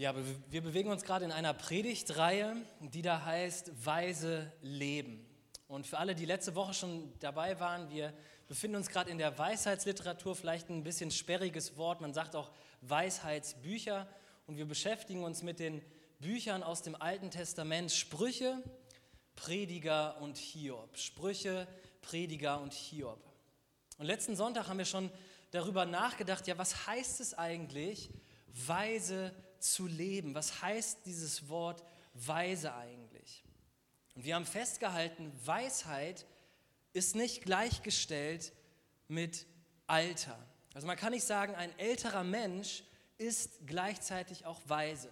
Ja, wir bewegen uns gerade in einer Predigtreihe, die da heißt Weise Leben. Und für alle, die letzte Woche schon dabei waren, wir befinden uns gerade in der Weisheitsliteratur, vielleicht ein bisschen sperriges Wort, man sagt auch Weisheitsbücher. Und wir beschäftigen uns mit den Büchern aus dem Alten Testament, Sprüche, Prediger und Hiob. Sprüche, Prediger und Hiob. Und letzten Sonntag haben wir schon darüber nachgedacht, ja, was heißt es eigentlich, weise zu leben. Was heißt dieses Wort weise eigentlich? Und wir haben festgehalten, Weisheit ist nicht gleichgestellt mit Alter. Also man kann nicht sagen, ein älterer Mensch ist gleichzeitig auch weise.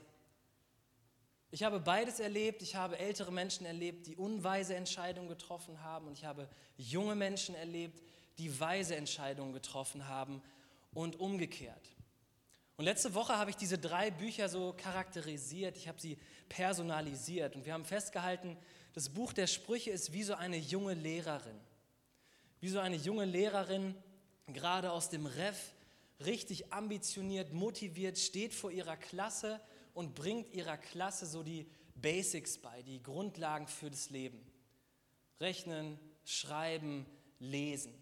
Ich habe beides erlebt. Ich habe ältere Menschen erlebt, die unweise Entscheidungen getroffen haben. Und ich habe junge Menschen erlebt, die weise Entscheidungen getroffen haben und umgekehrt. Und letzte Woche habe ich diese drei Bücher so charakterisiert, ich habe sie personalisiert und wir haben festgehalten, das Buch der Sprüche ist wie so eine junge Lehrerin. Wie so eine junge Lehrerin, gerade aus dem Ref, richtig ambitioniert, motiviert, steht vor ihrer Klasse und bringt ihrer Klasse so die Basics bei, die Grundlagen für das Leben. Rechnen, schreiben, lesen.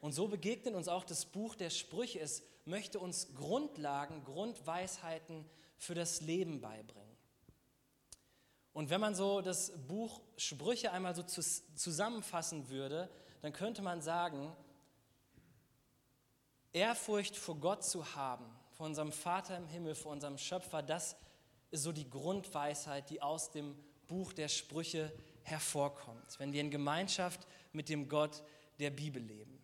Und so begegnet uns auch das Buch der Sprüche. Es möchte uns Grundlagen, Grundweisheiten für das Leben beibringen. Und wenn man so das Buch Sprüche einmal so zusammenfassen würde, dann könnte man sagen, Ehrfurcht vor Gott zu haben, vor unserem Vater im Himmel, vor unserem Schöpfer, das ist so die Grundweisheit, die aus dem Buch der Sprüche hervorkommt, wenn wir in Gemeinschaft mit dem Gott der Bibel leben.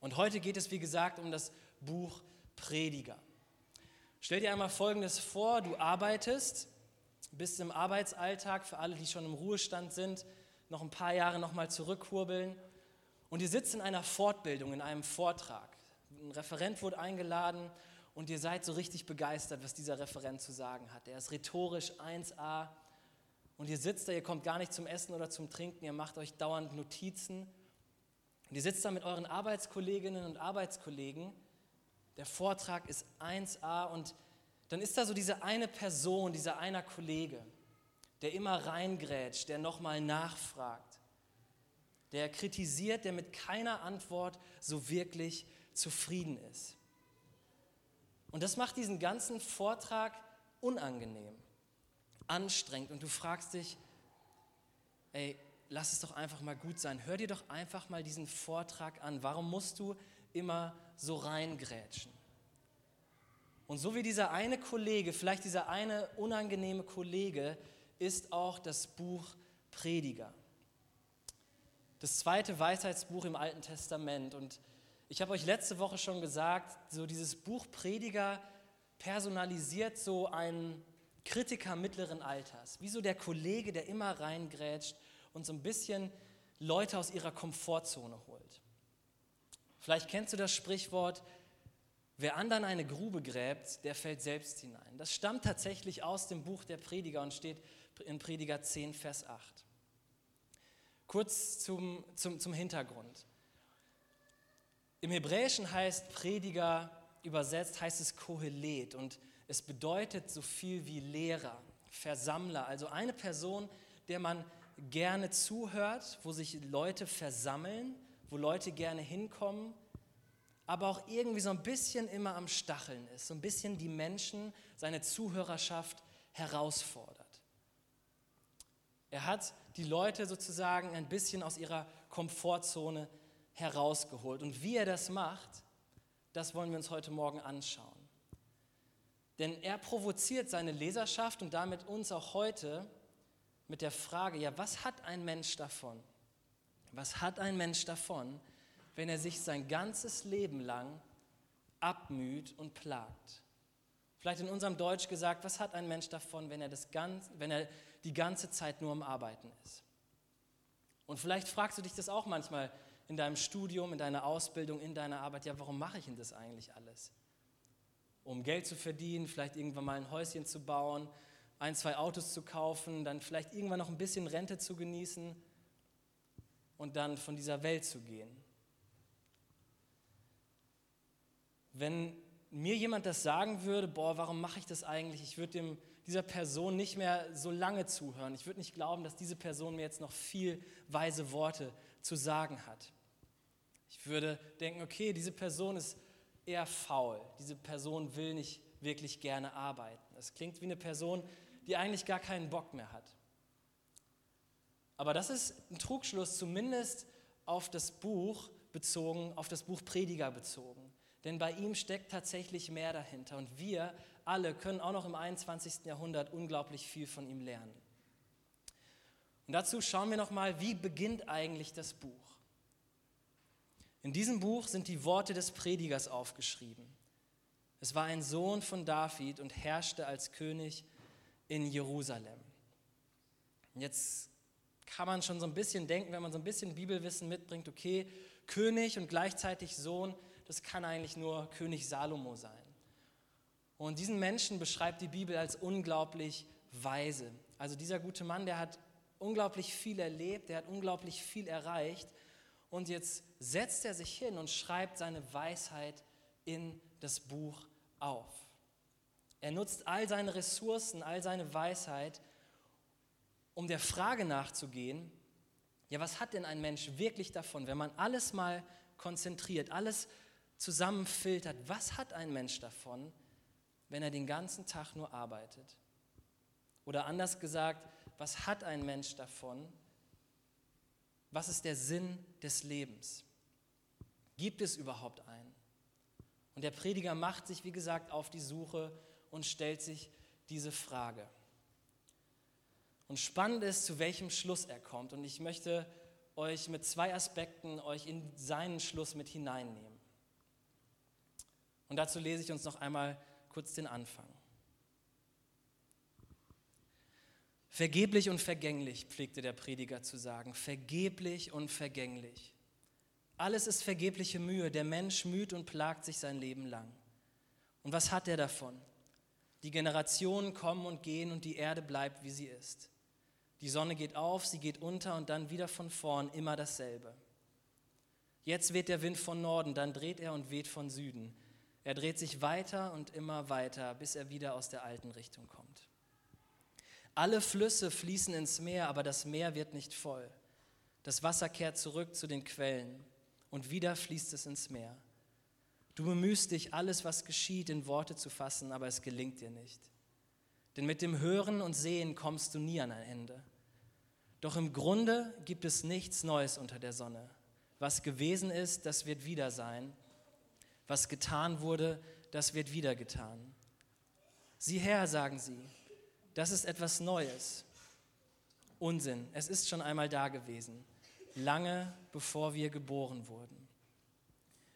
Und heute geht es, wie gesagt, um das Buch Prediger. Stell dir einmal Folgendes vor, du arbeitest, bist im Arbeitsalltag, für alle, die schon im Ruhestand sind, noch ein paar Jahre nochmal zurückkurbeln und ihr sitzt in einer Fortbildung, in einem Vortrag. Ein Referent wurde eingeladen und ihr seid so richtig begeistert, was dieser Referent zu sagen hat. Er ist rhetorisch 1a und ihr sitzt da, ihr kommt gar nicht zum Essen oder zum Trinken, ihr macht euch dauernd Notizen und ihr sitzt da mit euren Arbeitskolleginnen und Arbeitskollegen. Der Vortrag ist 1a und dann ist da so diese eine Person, dieser einer Kollege, der immer reingrätscht, der nochmal nachfragt, der kritisiert, der mit keiner Antwort so wirklich zufrieden ist. Und das macht diesen ganzen Vortrag unangenehm, anstrengend und du fragst dich, ey, lass es doch einfach mal gut sein. Hör dir doch einfach mal diesen Vortrag an. Warum musst du immer so reingrätschen? Und so wie dieser eine Kollege, vielleicht dieser eine unangenehme Kollege, ist auch das Buch Prediger. Das zweite Weisheitsbuch im Alten Testament. Und ich habe euch letzte Woche schon gesagt, so dieses Buch Prediger personalisiert so einen Kritiker mittleren Alters, wie so der Kollege, der immer reingrätscht und so ein bisschen Leute aus ihrer Komfortzone holt. Vielleicht kennst du das Sprichwort, wer anderen eine Grube gräbt, der fällt selbst hinein. Das stammt tatsächlich aus dem Buch der Prediger und steht in Prediger 10, Vers 8. Kurz zum, zum, zum Hintergrund. Im Hebräischen heißt Prediger übersetzt, heißt es Kohelet und es bedeutet so viel wie Lehrer, Versammler, also eine Person, der man gerne zuhört, wo sich Leute versammeln, wo Leute gerne hinkommen, aber auch irgendwie so ein bisschen immer am Stacheln ist, so ein bisschen die Menschen, seine Zuhörerschaft herausfordert. Er hat die Leute sozusagen ein bisschen aus ihrer Komfortzone herausgeholt. Und wie er das macht, das wollen wir uns heute Morgen anschauen. Denn er provoziert seine Leserschaft und damit uns auch heute mit der Frage, ja, was hat ein Mensch davon? Was hat ein Mensch davon, wenn er sich sein ganzes Leben lang abmüht und plagt? Vielleicht in unserem Deutsch gesagt, was hat ein Mensch davon, wenn er, das ganz, wenn er die ganze Zeit nur am Arbeiten ist? Und vielleicht fragst du dich das auch manchmal in deinem Studium, in deiner Ausbildung, in deiner Arbeit, ja, warum mache ich denn das eigentlich alles? Um Geld zu verdienen, vielleicht irgendwann mal ein Häuschen zu bauen, ein, zwei Autos zu kaufen, dann vielleicht irgendwann noch ein bisschen Rente zu genießen und dann von dieser Welt zu gehen. Wenn mir jemand das sagen würde, boah, warum mache ich das eigentlich? Ich würde dieser Person nicht mehr so lange zuhören. Ich würde nicht glauben, dass diese Person mir jetzt noch viel weise Worte zu sagen hat. Ich würde denken, okay, diese Person ist eher faul. Diese Person will nicht wirklich gerne arbeiten. Es klingt wie eine Person, die eigentlich gar keinen Bock mehr hat. Aber das ist ein Trugschluss, zumindest auf das Buch bezogen, auf das Buch Prediger bezogen. Denn bei ihm steckt tatsächlich mehr dahinter. Und wir alle können auch noch im 21. Jahrhundert unglaublich viel von ihm lernen. Und dazu schauen wir nochmal, wie beginnt eigentlich das Buch. In diesem Buch sind die Worte des Predigers aufgeschrieben. Es war ein Sohn von David und herrschte als König in Jerusalem. Jetzt kann man schon so ein bisschen denken, wenn man so ein bisschen Bibelwissen mitbringt, okay, König und gleichzeitig Sohn, das kann eigentlich nur König Salomo sein. Und diesen Menschen beschreibt die Bibel als unglaublich weise. Also dieser gute Mann, der hat unglaublich viel erlebt, der hat unglaublich viel erreicht. Und jetzt setzt er sich hin und schreibt seine Weisheit in das Buch auf. Er nutzt all seine Ressourcen, all seine Weisheit, um der Frage nachzugehen, ja, was hat denn ein Mensch wirklich davon, wenn man alles mal konzentriert, alles zusammenfiltert, was hat ein Mensch davon, wenn er den ganzen Tag nur arbeitet? Oder anders gesagt, was hat ein Mensch davon? Was ist der Sinn des Lebens? Gibt es überhaupt einen? Und der Prediger macht sich, wie gesagt, auf die Suche und stellt sich diese Frage. Und spannend ist, zu welchem Schluss er kommt. Und ich möchte euch mit zwei Aspekten euch in seinen Schluss mit hineinnehmen. Und dazu lese ich uns noch einmal kurz den Anfang. Vergeblich und vergänglich, pflegte der Prediger zu sagen, vergeblich und vergänglich. Alles ist vergebliche Mühe, der Mensch müht und plagt sich sein Leben lang. Und was hat er davon? Die Generationen kommen und gehen und die Erde bleibt, wie sie ist. Die Sonne geht auf, sie geht unter und dann wieder von vorn immer dasselbe. Jetzt weht der Wind von Norden, dann dreht er und weht von Süden. Er dreht sich weiter und immer weiter, bis er wieder aus der alten Richtung kommt. Alle Flüsse fließen ins Meer, aber das Meer wird nicht voll. Das Wasser kehrt zurück zu den Quellen und wieder fließt es ins Meer. Du bemühst dich, alles, was geschieht, in Worte zu fassen, aber es gelingt dir nicht. Denn mit dem Hören und Sehen kommst du nie an ein Ende. Doch im Grunde gibt es nichts Neues unter der Sonne. Was gewesen ist, das wird wieder sein. Was getan wurde, das wird wieder getan. Sieh her, sagen sie, das ist etwas Neues. Unsinn, es ist schon einmal da gewesen, lange bevor wir geboren wurden.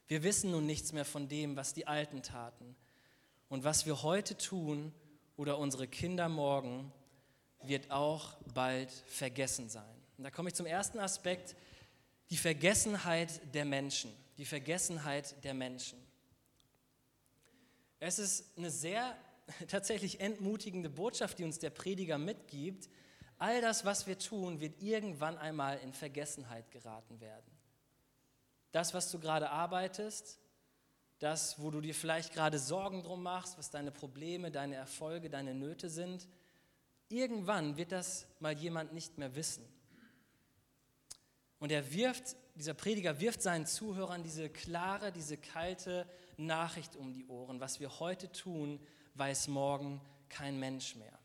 Wir wissen nun nichts mehr von dem, was die Alten taten. Und was wir heute tun oder unsere Kinder morgen, wird auch bald vergessen sein. Und da komme ich zum ersten Aspekt, die Vergessenheit der Menschen. Die Vergessenheit der Menschen. Es ist eine sehr tatsächlich entmutigende Botschaft, die uns der Prediger mitgibt. All das, was wir tun, wird irgendwann einmal in Vergessenheit geraten werden. Das, was du gerade arbeitest, das, wo du dir vielleicht gerade Sorgen drum machst, was deine Probleme, deine Erfolge, deine Nöte sind, irgendwann wird das mal jemand nicht mehr wissen. Und er wirft, dieser Prediger wirft seinen Zuhörern diese klare, diese kalte Nachricht um die Ohren. Was wir heute tun, weiß morgen kein Mensch mehr.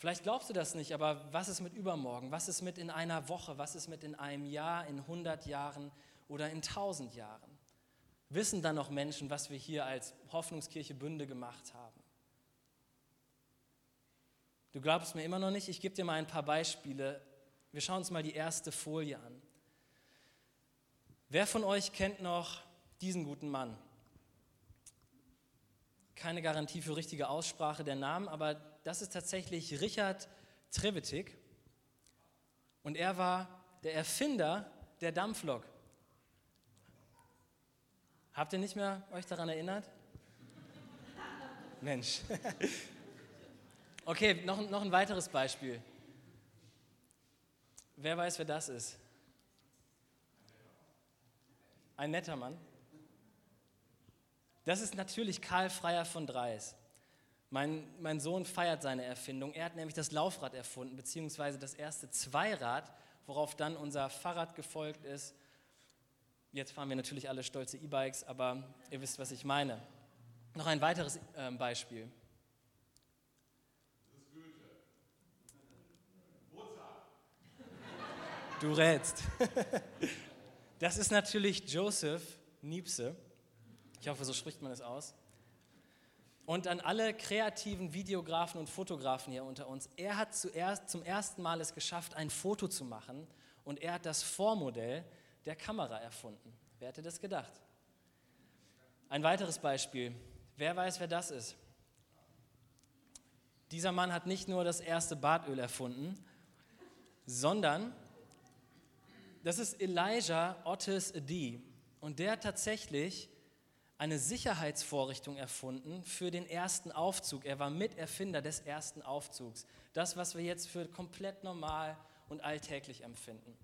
Vielleicht glaubst du das nicht, aber was ist mit übermorgen? Was ist mit in einer Woche? Was ist mit in einem Jahr, in 100 Jahren oder in 1000 Jahren? Wissen dann noch Menschen, was wir hier als Hoffnungskirche Bünde gemacht haben? Du glaubst mir immer noch nicht? Ich gebe dir mal ein paar Beispiele. Wir schauen uns mal die erste Folie an. Wer von euch kennt noch diesen guten Mann? Keine Garantie für richtige Aussprache der Namen, aber das ist tatsächlich Richard Trevetik. Und er war der Erfinder der Dampflok. Habt ihr nicht mehr euch daran erinnert? Mensch. Okay, noch, noch ein weiteres Beispiel. Wer weiß, wer das ist? Ein netter Mann. Das ist natürlich Karl Freier von Dreis. Mein, mein Sohn feiert seine Erfindung. Er hat nämlich das Laufrad erfunden, beziehungsweise das erste Zweirad, worauf dann unser Fahrrad gefolgt ist. Jetzt fahren wir natürlich alle stolze E-Bikes, aber ihr wisst, was ich meine. Noch ein weiteres äh, Beispiel. Du rätst. Das ist natürlich Joseph Niepce. Ich hoffe, so spricht man es aus. Und an alle kreativen Videografen und Fotografen hier unter uns. Er hat zuerst, zum ersten Mal es geschafft, ein Foto zu machen. Und er hat das Vormodell der Kamera erfunden. Wer hätte das gedacht? Ein weiteres Beispiel. Wer weiß, wer das ist? Dieser Mann hat nicht nur das erste Bartöl erfunden, sondern das ist Elijah Otis Adi. Und der hat tatsächlich eine Sicherheitsvorrichtung erfunden für den ersten Aufzug. Er war Miterfinder des ersten Aufzugs. Das, was wir jetzt für komplett normal und alltäglich empfinden.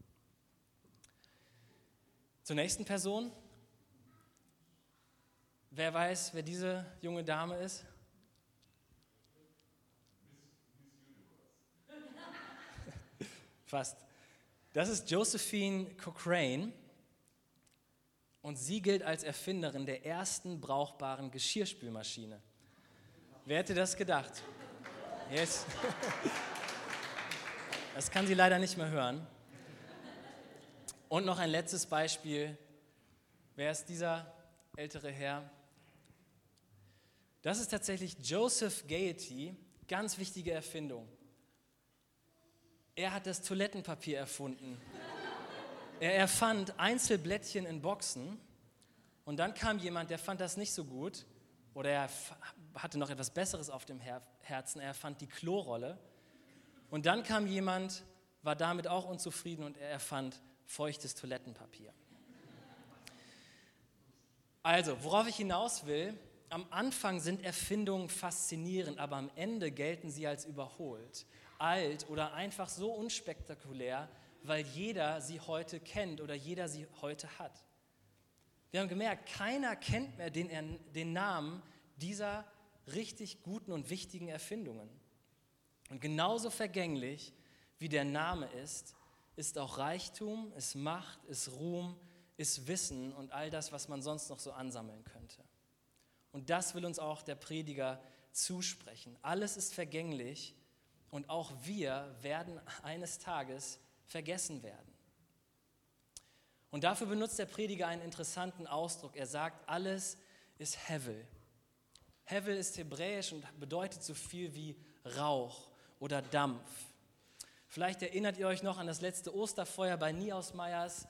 Zur nächsten Person. Wer weiß, wer diese junge Dame ist? Fast. Das ist Josephine Cochrane und sie gilt als Erfinderin der ersten brauchbaren Geschirrspülmaschine. Wer hätte das gedacht? Yes. Das kann sie leider nicht mehr hören. Und noch ein letztes Beispiel. Wer ist dieser ältere Herr? Das ist tatsächlich Joseph Gaiety, ganz wichtige Erfindung. Er hat das Toilettenpapier erfunden. Er erfand Einzelblättchen in Boxen und dann kam jemand, der fand das nicht so gut oder er hatte noch etwas Besseres auf dem Herzen. Er erfand die Klorolle und dann kam jemand, war damit auch unzufrieden und er erfand feuchtes Toilettenpapier. Also, worauf ich hinaus will, am Anfang sind Erfindungen faszinierend, aber am Ende gelten sie als überholt alt oder einfach so unspektakulär, weil jeder sie heute kennt oder jeder sie heute hat. Wir haben gemerkt, keiner kennt mehr den, den Namen dieser richtig guten und wichtigen Erfindungen. Und genauso vergänglich wie der Name ist, ist auch Reichtum, ist Macht, ist Ruhm, ist Wissen und all das, was man sonst noch so ansammeln könnte. Und das will uns auch der Prediger zusprechen. Alles ist vergänglich, und auch wir werden eines Tages vergessen werden. Und dafür benutzt der Prediger einen interessanten Ausdruck. Er sagt, alles ist Hevel. Hevel ist hebräisch und bedeutet so viel wie Rauch oder Dampf. Vielleicht erinnert ihr euch noch an das letzte Osterfeuer bei Niausmeyers,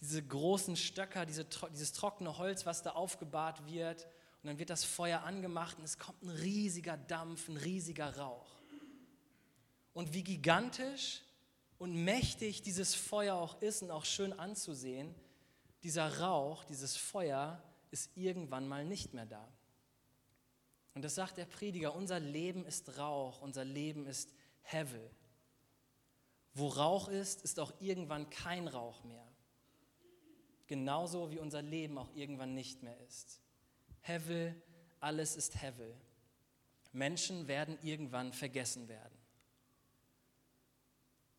diese großen Stöcker, diese, dieses trockene Holz, was da aufgebahrt wird. Und dann wird das Feuer angemacht und es kommt ein riesiger Dampf, ein riesiger Rauch und wie gigantisch und mächtig dieses Feuer auch ist und auch schön anzusehen, dieser Rauch, dieses Feuer ist irgendwann mal nicht mehr da. Und das sagt der Prediger, unser Leben ist Rauch, unser Leben ist Hevel. Wo Rauch ist, ist auch irgendwann kein Rauch mehr. Genauso wie unser Leben auch irgendwann nicht mehr ist. Hevel, alles ist Hevel. Menschen werden irgendwann vergessen werden.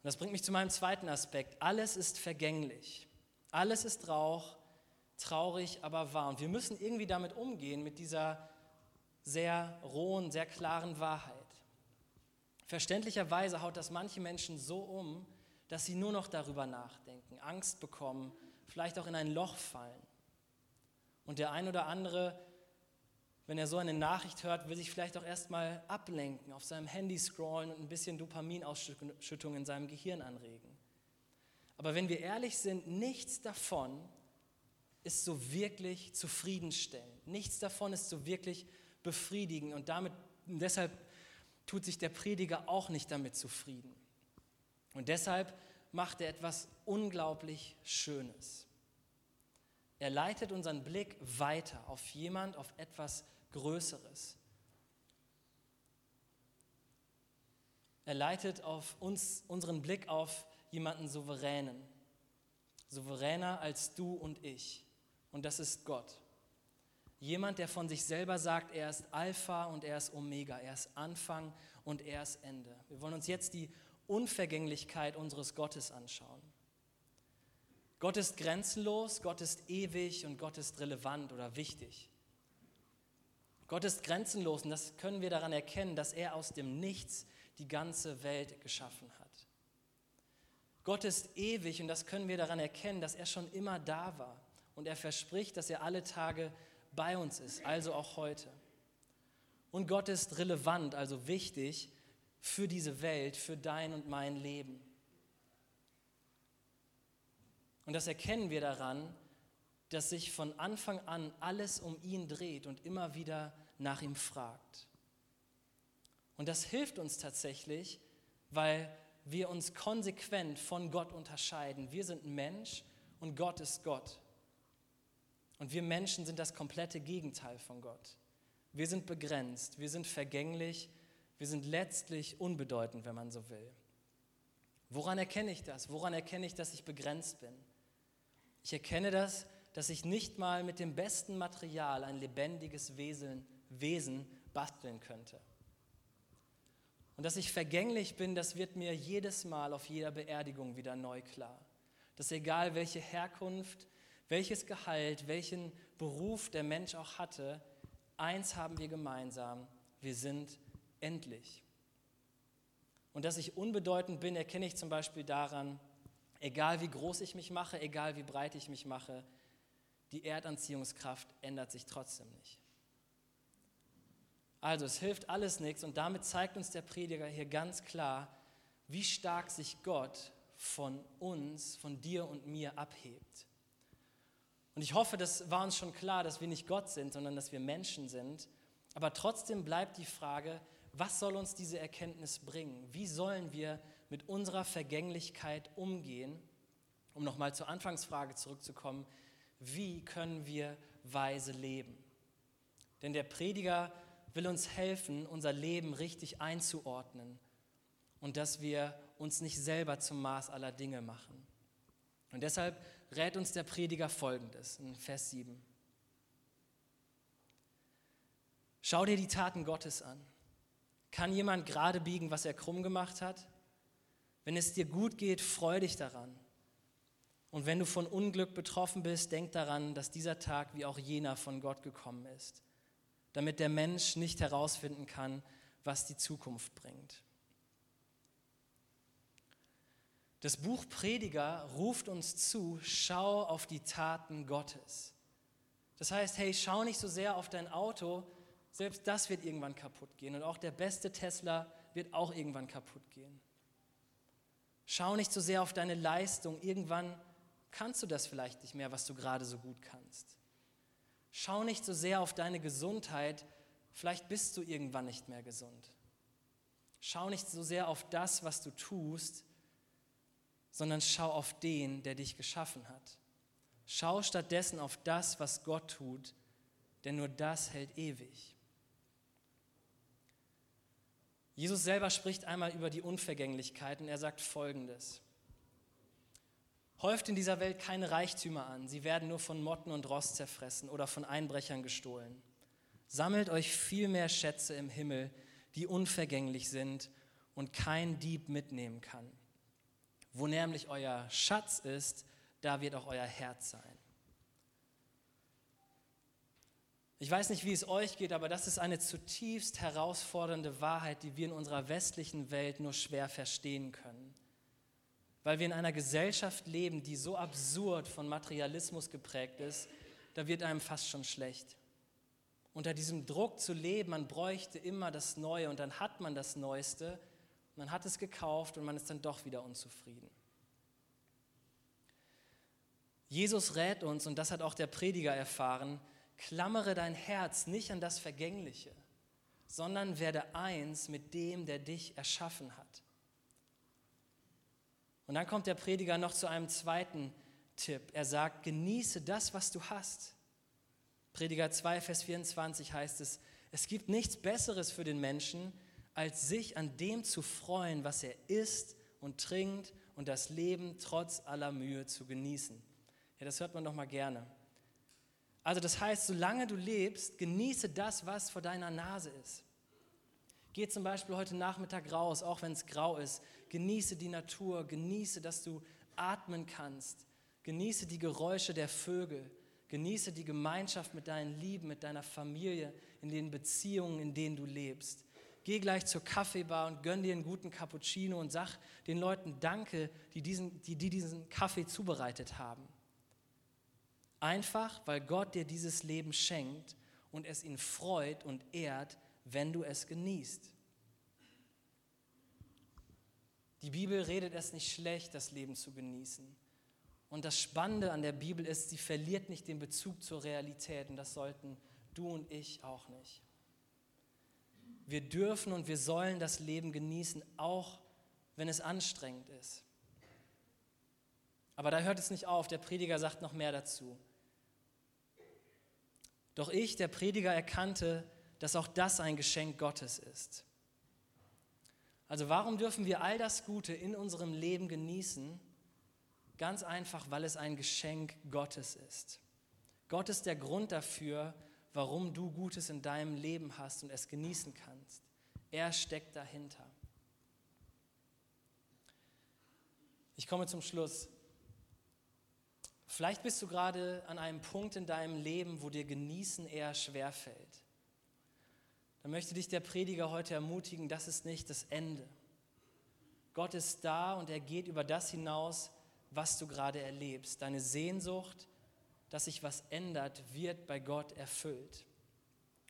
Und das bringt mich zu meinem zweiten Aspekt. Alles ist vergänglich. Alles ist Rauch, traurig, aber wahr. Und wir müssen irgendwie damit umgehen, mit dieser sehr rohen, sehr klaren Wahrheit. Verständlicherweise haut das manche Menschen so um, dass sie nur noch darüber nachdenken, Angst bekommen, vielleicht auch in ein Loch fallen. Und der ein oder andere wenn er so eine Nachricht hört, will sich vielleicht auch erstmal ablenken, auf seinem Handy scrollen und ein bisschen Dopaminausschüttung in seinem Gehirn anregen. Aber wenn wir ehrlich sind, nichts davon ist so wirklich zufriedenstellend. Nichts davon ist so wirklich befriedigend. Und damit, deshalb tut sich der Prediger auch nicht damit zufrieden. Und deshalb macht er etwas unglaublich Schönes. Er leitet unseren Blick weiter auf jemand, auf etwas Größeres. Er leitet auf uns, unseren Blick auf jemanden Souveränen. Souveräner als du und ich. Und das ist Gott. Jemand, der von sich selber sagt, er ist Alpha und er ist Omega, er ist Anfang und er ist Ende. Wir wollen uns jetzt die Unvergänglichkeit unseres Gottes anschauen. Gott ist grenzenlos, Gott ist ewig und Gott ist relevant oder wichtig. Gott ist grenzenlos und das können wir daran erkennen, dass er aus dem Nichts die ganze Welt geschaffen hat. Gott ist ewig und das können wir daran erkennen, dass er schon immer da war und er verspricht, dass er alle Tage bei uns ist, also auch heute. Und Gott ist relevant, also wichtig für diese Welt, für dein und mein Leben. Und das erkennen wir daran, dass sich von Anfang an alles um ihn dreht und immer wieder nach ihm fragt. Und das hilft uns tatsächlich, weil wir uns konsequent von Gott unterscheiden. Wir sind Mensch und Gott ist Gott. Und wir Menschen sind das komplette Gegenteil von Gott. Wir sind begrenzt, wir sind vergänglich, wir sind letztlich unbedeutend, wenn man so will. Woran erkenne ich das? Woran erkenne ich, dass ich begrenzt bin? Ich erkenne das, dass ich nicht mal mit dem besten Material ein lebendiges Wesen, Wesen basteln könnte. Und dass ich vergänglich bin, das wird mir jedes Mal auf jeder Beerdigung wieder neu klar. Dass egal welche Herkunft, welches Gehalt, welchen Beruf der Mensch auch hatte, eins haben wir gemeinsam, wir sind endlich. Und dass ich unbedeutend bin, erkenne ich zum Beispiel daran, egal wie groß ich mich mache, egal wie breit ich mich mache, die Erdanziehungskraft ändert sich trotzdem nicht. Also es hilft alles nichts und damit zeigt uns der Prediger hier ganz klar, wie stark sich Gott von uns, von dir und mir abhebt. Und ich hoffe, das war uns schon klar, dass wir nicht Gott sind, sondern dass wir Menschen sind. Aber trotzdem bleibt die Frage, was soll uns diese Erkenntnis bringen? Wie sollen wir mit unserer Vergänglichkeit umgehen? Um nochmal zur Anfangsfrage zurückzukommen, wie können wir weise leben? Denn der Prediger will uns helfen, unser Leben richtig einzuordnen und dass wir uns nicht selber zum Maß aller Dinge machen. Und deshalb rät uns der Prediger folgendes in Vers 7. Schau dir die Taten Gottes an. Kann jemand gerade biegen, was er krumm gemacht hat? Wenn es dir gut geht, freu dich daran. Und wenn du von Unglück betroffen bist, denk daran, dass dieser Tag wie auch jener von Gott gekommen ist damit der Mensch nicht herausfinden kann, was die Zukunft bringt. Das Buch Prediger ruft uns zu, schau auf die Taten Gottes. Das heißt, hey, schau nicht so sehr auf dein Auto, selbst das wird irgendwann kaputt gehen und auch der beste Tesla wird auch irgendwann kaputt gehen. Schau nicht so sehr auf deine Leistung, irgendwann kannst du das vielleicht nicht mehr, was du gerade so gut kannst. Schau nicht so sehr auf deine Gesundheit, vielleicht bist du irgendwann nicht mehr gesund. Schau nicht so sehr auf das, was du tust, sondern schau auf den, der dich geschaffen hat. Schau stattdessen auf das, was Gott tut, denn nur das hält ewig. Jesus selber spricht einmal über die Unvergänglichkeit und er sagt Folgendes. Häuft in dieser Welt keine Reichtümer an, sie werden nur von Motten und Rost zerfressen oder von Einbrechern gestohlen. Sammelt euch viel mehr Schätze im Himmel, die unvergänglich sind und kein Dieb mitnehmen kann. Wo nämlich euer Schatz ist, da wird auch euer Herz sein. Ich weiß nicht, wie es euch geht, aber das ist eine zutiefst herausfordernde Wahrheit, die wir in unserer westlichen Welt nur schwer verstehen können weil wir in einer Gesellschaft leben, die so absurd von Materialismus geprägt ist, da wird einem fast schon schlecht. Unter diesem Druck zu leben, man bräuchte immer das Neue und dann hat man das Neueste, man hat es gekauft und man ist dann doch wieder unzufrieden. Jesus rät uns, und das hat auch der Prediger erfahren, klammere dein Herz nicht an das Vergängliche, sondern werde eins mit dem, der dich erschaffen hat. Und dann kommt der Prediger noch zu einem zweiten Tipp. Er sagt, genieße das, was du hast. Prediger 2, Vers 24 heißt es, es gibt nichts Besseres für den Menschen, als sich an dem zu freuen, was er isst und trinkt und das Leben trotz aller Mühe zu genießen. Ja, das hört man doch mal gerne. Also das heißt, solange du lebst, genieße das, was vor deiner Nase ist. Geh zum Beispiel heute Nachmittag raus, auch wenn es grau ist. Genieße die Natur, genieße, dass du atmen kannst. Genieße die Geräusche der Vögel. Genieße die Gemeinschaft mit deinen Lieben, mit deiner Familie, in den Beziehungen, in denen du lebst. Geh gleich zur Kaffeebar und gönn dir einen guten Cappuccino und sag den Leuten Danke, die diesen, die, die diesen Kaffee zubereitet haben. Einfach, weil Gott dir dieses Leben schenkt und es ihn freut und ehrt, wenn du es genießt. Die Bibel redet es nicht schlecht, das Leben zu genießen. Und das Spannende an der Bibel ist, sie verliert nicht den Bezug zur Realität und das sollten du und ich auch nicht. Wir dürfen und wir sollen das Leben genießen, auch wenn es anstrengend ist. Aber da hört es nicht auf, der Prediger sagt noch mehr dazu. Doch ich, der Prediger, erkannte, dass auch das ein Geschenk Gottes ist. Also warum dürfen wir all das Gute in unserem Leben genießen? Ganz einfach, weil es ein Geschenk Gottes ist. Gott ist der Grund dafür, warum du Gutes in deinem Leben hast und es genießen kannst. Er steckt dahinter. Ich komme zum Schluss. Vielleicht bist du gerade an einem Punkt in deinem Leben, wo dir Genießen eher schwer fällt. Dann möchte dich der Prediger heute ermutigen, das ist nicht das Ende. Gott ist da und er geht über das hinaus, was du gerade erlebst. Deine Sehnsucht, dass sich was ändert, wird bei Gott erfüllt.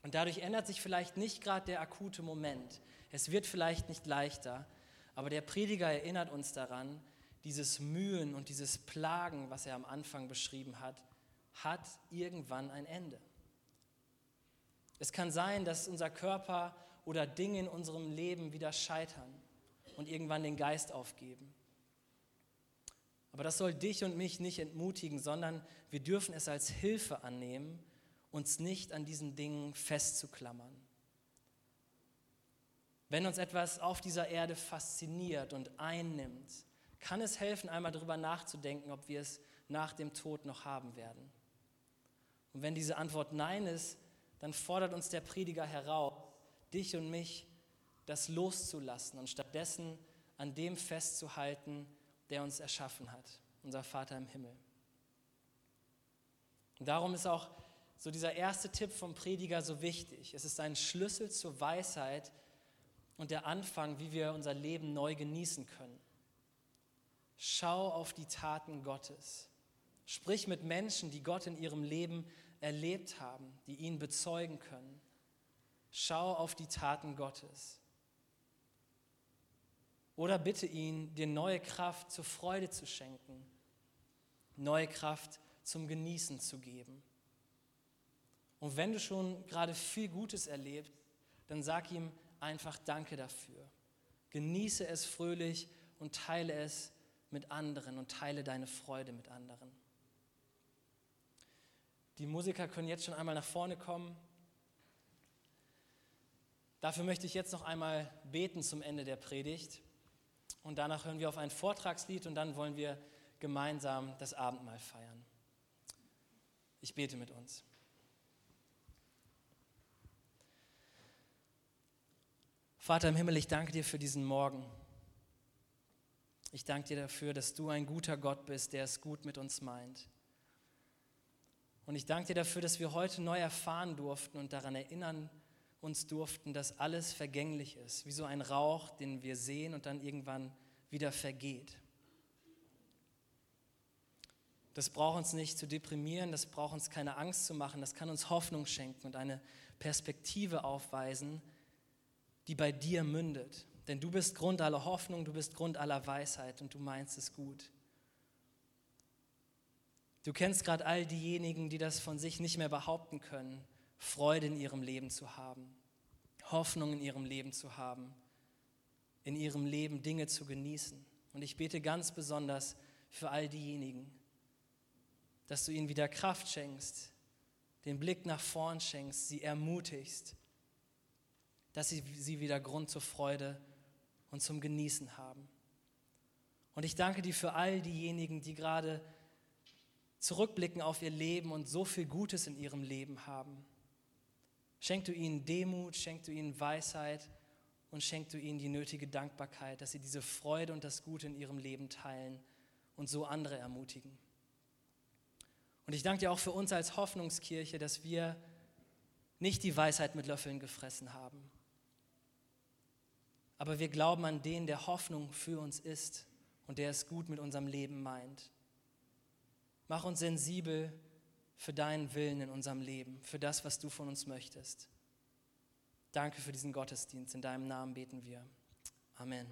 Und dadurch ändert sich vielleicht nicht gerade der akute Moment. Es wird vielleicht nicht leichter, aber der Prediger erinnert uns daran, dieses Mühen und dieses Plagen, was er am Anfang beschrieben hat, hat irgendwann ein Ende. Es kann sein, dass unser Körper oder Dinge in unserem Leben wieder scheitern und irgendwann den Geist aufgeben. Aber das soll dich und mich nicht entmutigen, sondern wir dürfen es als Hilfe annehmen, uns nicht an diesen Dingen festzuklammern. Wenn uns etwas auf dieser Erde fasziniert und einnimmt, kann es helfen, einmal darüber nachzudenken, ob wir es nach dem Tod noch haben werden. Und wenn diese Antwort Nein ist, dann fordert uns der Prediger heraus, dich und mich das loszulassen und stattdessen an dem festzuhalten, der uns erschaffen hat, unser Vater im Himmel. Und darum ist auch so dieser erste Tipp vom Prediger so wichtig. Es ist ein Schlüssel zur Weisheit und der Anfang, wie wir unser Leben neu genießen können. Schau auf die Taten Gottes. Sprich mit Menschen, die Gott in ihrem Leben erlebt haben, die ihn bezeugen können. Schau auf die Taten Gottes. Oder bitte ihn, dir neue Kraft zur Freude zu schenken, neue Kraft zum Genießen zu geben. Und wenn du schon gerade viel Gutes erlebst, dann sag ihm einfach Danke dafür. Genieße es fröhlich und teile es mit anderen und teile deine Freude mit anderen. Die Musiker können jetzt schon einmal nach vorne kommen. Dafür möchte ich jetzt noch einmal beten zum Ende der Predigt. Und danach hören wir auf ein Vortragslied und dann wollen wir gemeinsam das Abendmahl feiern. Ich bete mit uns. Vater im Himmel, ich danke dir für diesen Morgen. Ich danke dir dafür, dass du ein guter Gott bist, der es gut mit uns meint. Und ich danke dir dafür, dass wir heute neu erfahren durften und daran erinnern uns durften, dass alles vergänglich ist, wie so ein Rauch, den wir sehen und dann irgendwann wieder vergeht. Das braucht uns nicht zu deprimieren, das braucht uns keine Angst zu machen, das kann uns Hoffnung schenken und eine Perspektive aufweisen, die bei dir mündet. Denn du bist Grund aller Hoffnung, du bist Grund aller Weisheit und du meinst es gut. Du kennst gerade all diejenigen, die das von sich nicht mehr behaupten können, Freude in ihrem Leben zu haben, Hoffnung in ihrem Leben zu haben, in ihrem Leben Dinge zu genießen. Und ich bete ganz besonders für all diejenigen, dass du ihnen wieder Kraft schenkst, den Blick nach vorn schenkst, sie ermutigst, dass sie, sie wieder Grund zur Freude und zum Genießen haben. Und ich danke dir für all diejenigen, die gerade zurückblicken auf ihr Leben und so viel Gutes in ihrem Leben haben. Schenk du ihnen Demut, schenk du ihnen Weisheit und schenk du ihnen die nötige Dankbarkeit, dass sie diese Freude und das Gute in ihrem Leben teilen und so andere ermutigen. Und ich danke dir auch für uns als Hoffnungskirche, dass wir nicht die Weisheit mit Löffeln gefressen haben. Aber wir glauben an den, der Hoffnung für uns ist und der es gut mit unserem Leben meint. Mach uns sensibel für deinen Willen in unserem Leben, für das, was du von uns möchtest. Danke für diesen Gottesdienst. In deinem Namen beten wir. Amen.